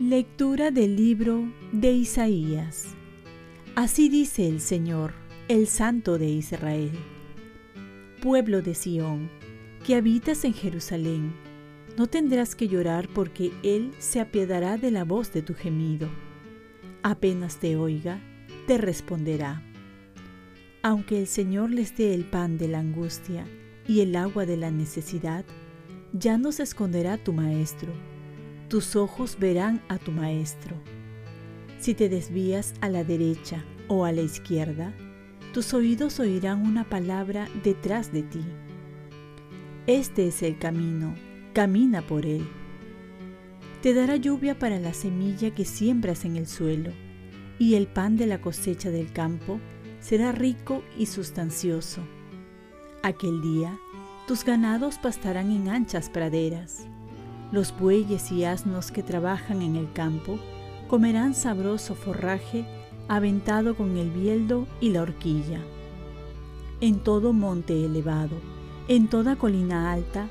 Lectura del libro de Isaías. Así dice el Señor, el Santo de Israel. Pueblo de Sión, que habitas en Jerusalén, no tendrás que llorar porque Él se apiadará de la voz de tu gemido. Apenas te oiga, te responderá. Aunque el Señor les dé el pan de la angustia y el agua de la necesidad, ya no se esconderá tu Maestro tus ojos verán a tu Maestro. Si te desvías a la derecha o a la izquierda, tus oídos oirán una palabra detrás de ti. Este es el camino, camina por él. Te dará lluvia para la semilla que siembras en el suelo, y el pan de la cosecha del campo será rico y sustancioso. Aquel día, tus ganados pastarán en anchas praderas los bueyes y asnos que trabajan en el campo comerán sabroso forraje aventado con el bieldo y la horquilla. En todo monte elevado, en toda colina alta,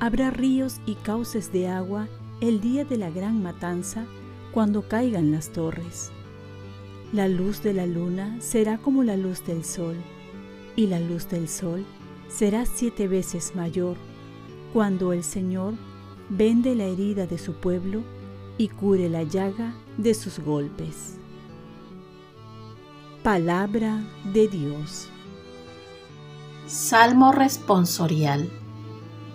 habrá ríos y cauces de agua el día de la gran matanza cuando caigan las torres. La luz de la luna será como la luz del sol, y la luz del sol será siete veces mayor cuando el Señor vende la herida de su pueblo y cure la llaga de sus golpes. Palabra de Dios. Salmo responsorial.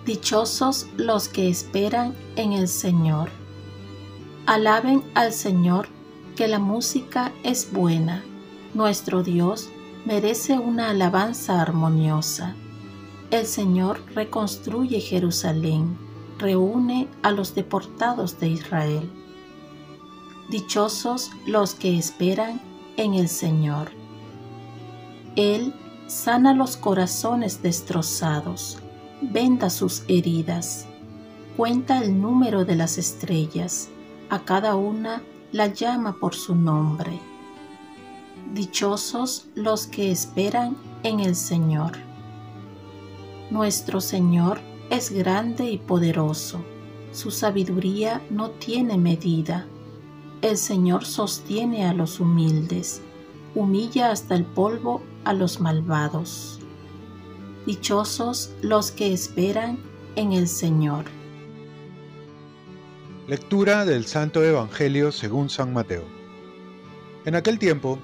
Dichosos los que esperan en el Señor. Alaben al Señor, que la música es buena. Nuestro Dios merece una alabanza armoniosa. El Señor reconstruye Jerusalén reúne a los deportados de Israel. Dichosos los que esperan en el Señor. Él sana los corazones destrozados, venda sus heridas, cuenta el número de las estrellas, a cada una la llama por su nombre. Dichosos los que esperan en el Señor. Nuestro Señor es grande y poderoso, su sabiduría no tiene medida. El Señor sostiene a los humildes, humilla hasta el polvo a los malvados. Dichosos los que esperan en el Señor. Lectura del Santo Evangelio según San Mateo. En aquel tiempo,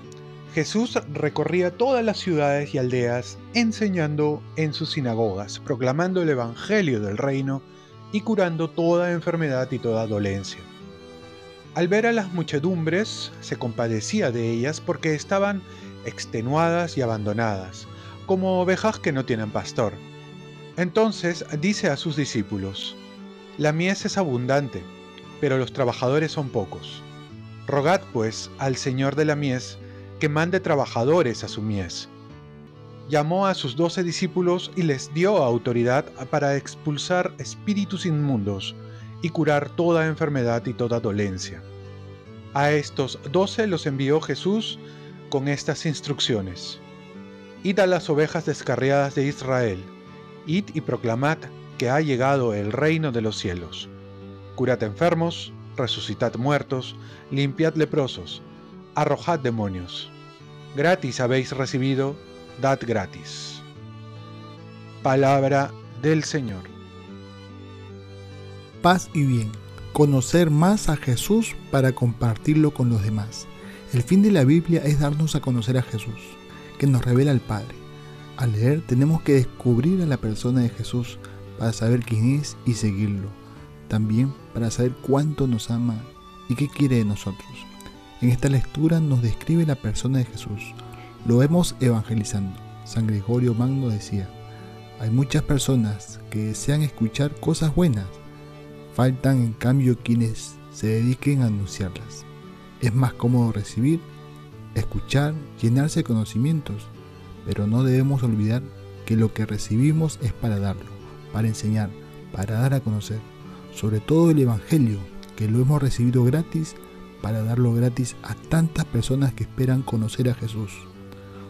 Jesús recorría todas las ciudades y aldeas, enseñando en sus sinagogas, proclamando el Evangelio del reino y curando toda enfermedad y toda dolencia. Al ver a las muchedumbres, se compadecía de ellas porque estaban extenuadas y abandonadas, como ovejas que no tienen pastor. Entonces dice a sus discípulos, La mies es abundante, pero los trabajadores son pocos. Rogad pues al Señor de la mies, que mande trabajadores a su mies. Llamó a sus doce discípulos y les dio autoridad para expulsar espíritus inmundos y curar toda enfermedad y toda dolencia. A estos doce los envió Jesús con estas instrucciones. Id a las ovejas descarriadas de Israel, id y proclamad que ha llegado el reino de los cielos. Curad enfermos, resucitad muertos, limpiad leprosos, arrojad demonios. Gratis habéis recibido, dad gratis. Palabra del Señor. Paz y bien. Conocer más a Jesús para compartirlo con los demás. El fin de la Biblia es darnos a conocer a Jesús, que nos revela al Padre. Al leer tenemos que descubrir a la persona de Jesús para saber quién es y seguirlo. También para saber cuánto nos ama y qué quiere de nosotros. En esta lectura nos describe la persona de Jesús. Lo vemos evangelizando. San Gregorio Magno decía, hay muchas personas que desean escuchar cosas buenas, faltan en cambio quienes se dediquen a anunciarlas. Es más cómodo recibir, escuchar, llenarse de conocimientos, pero no debemos olvidar que lo que recibimos es para darlo, para enseñar, para dar a conocer, sobre todo el Evangelio, que lo hemos recibido gratis para darlo gratis a tantas personas que esperan conocer a Jesús.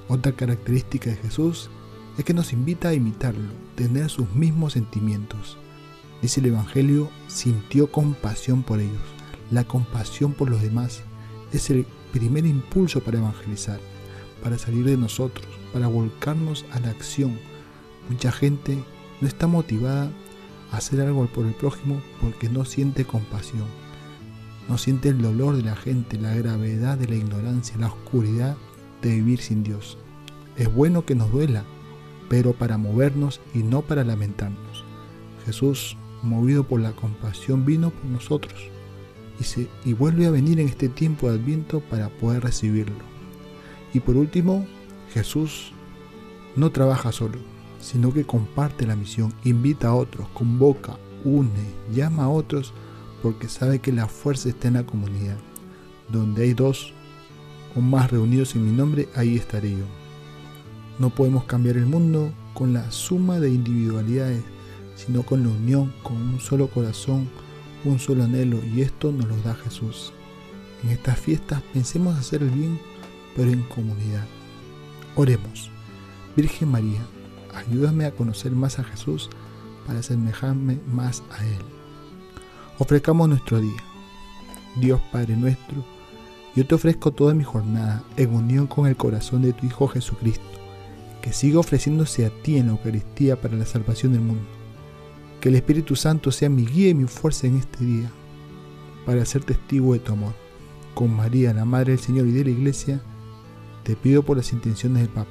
Otra característica de Jesús es que nos invita a imitarlo, tener sus mismos sentimientos. Dice el Evangelio, sintió compasión por ellos. La compasión por los demás es el primer impulso para evangelizar, para salir de nosotros, para volcarnos a la acción. Mucha gente no está motivada hacer algo por el prójimo porque no siente compasión, no siente el dolor de la gente, la gravedad de la ignorancia, la oscuridad de vivir sin Dios. Es bueno que nos duela, pero para movernos y no para lamentarnos. Jesús movido por la compasión, vino por nosotros y, y vuelve a venir en este tiempo de Adviento para poder recibirlo. Y por último, Jesús no trabaja solo, sino que comparte la misión, invita a otros, convoca, une, llama a otros, porque sabe que la fuerza está en la comunidad. Donde hay dos o más reunidos en mi nombre, ahí estaré yo. No podemos cambiar el mundo con la suma de individualidades sino con la unión, con un solo corazón, un solo anhelo, y esto nos lo da Jesús. En estas fiestas pensemos hacer el bien, pero en comunidad. Oremos. Virgen María, ayúdame a conocer más a Jesús para asemejarme más a Él. Ofrezcamos nuestro día. Dios Padre nuestro, yo te ofrezco toda mi jornada en unión con el corazón de tu Hijo Jesucristo, que siga ofreciéndose a ti en la Eucaristía para la salvación del mundo que el Espíritu Santo sea mi guía y mi fuerza en este día para ser testigo de tu amor. Con María, la Madre del Señor y de la Iglesia, te pido por las intenciones del Papa.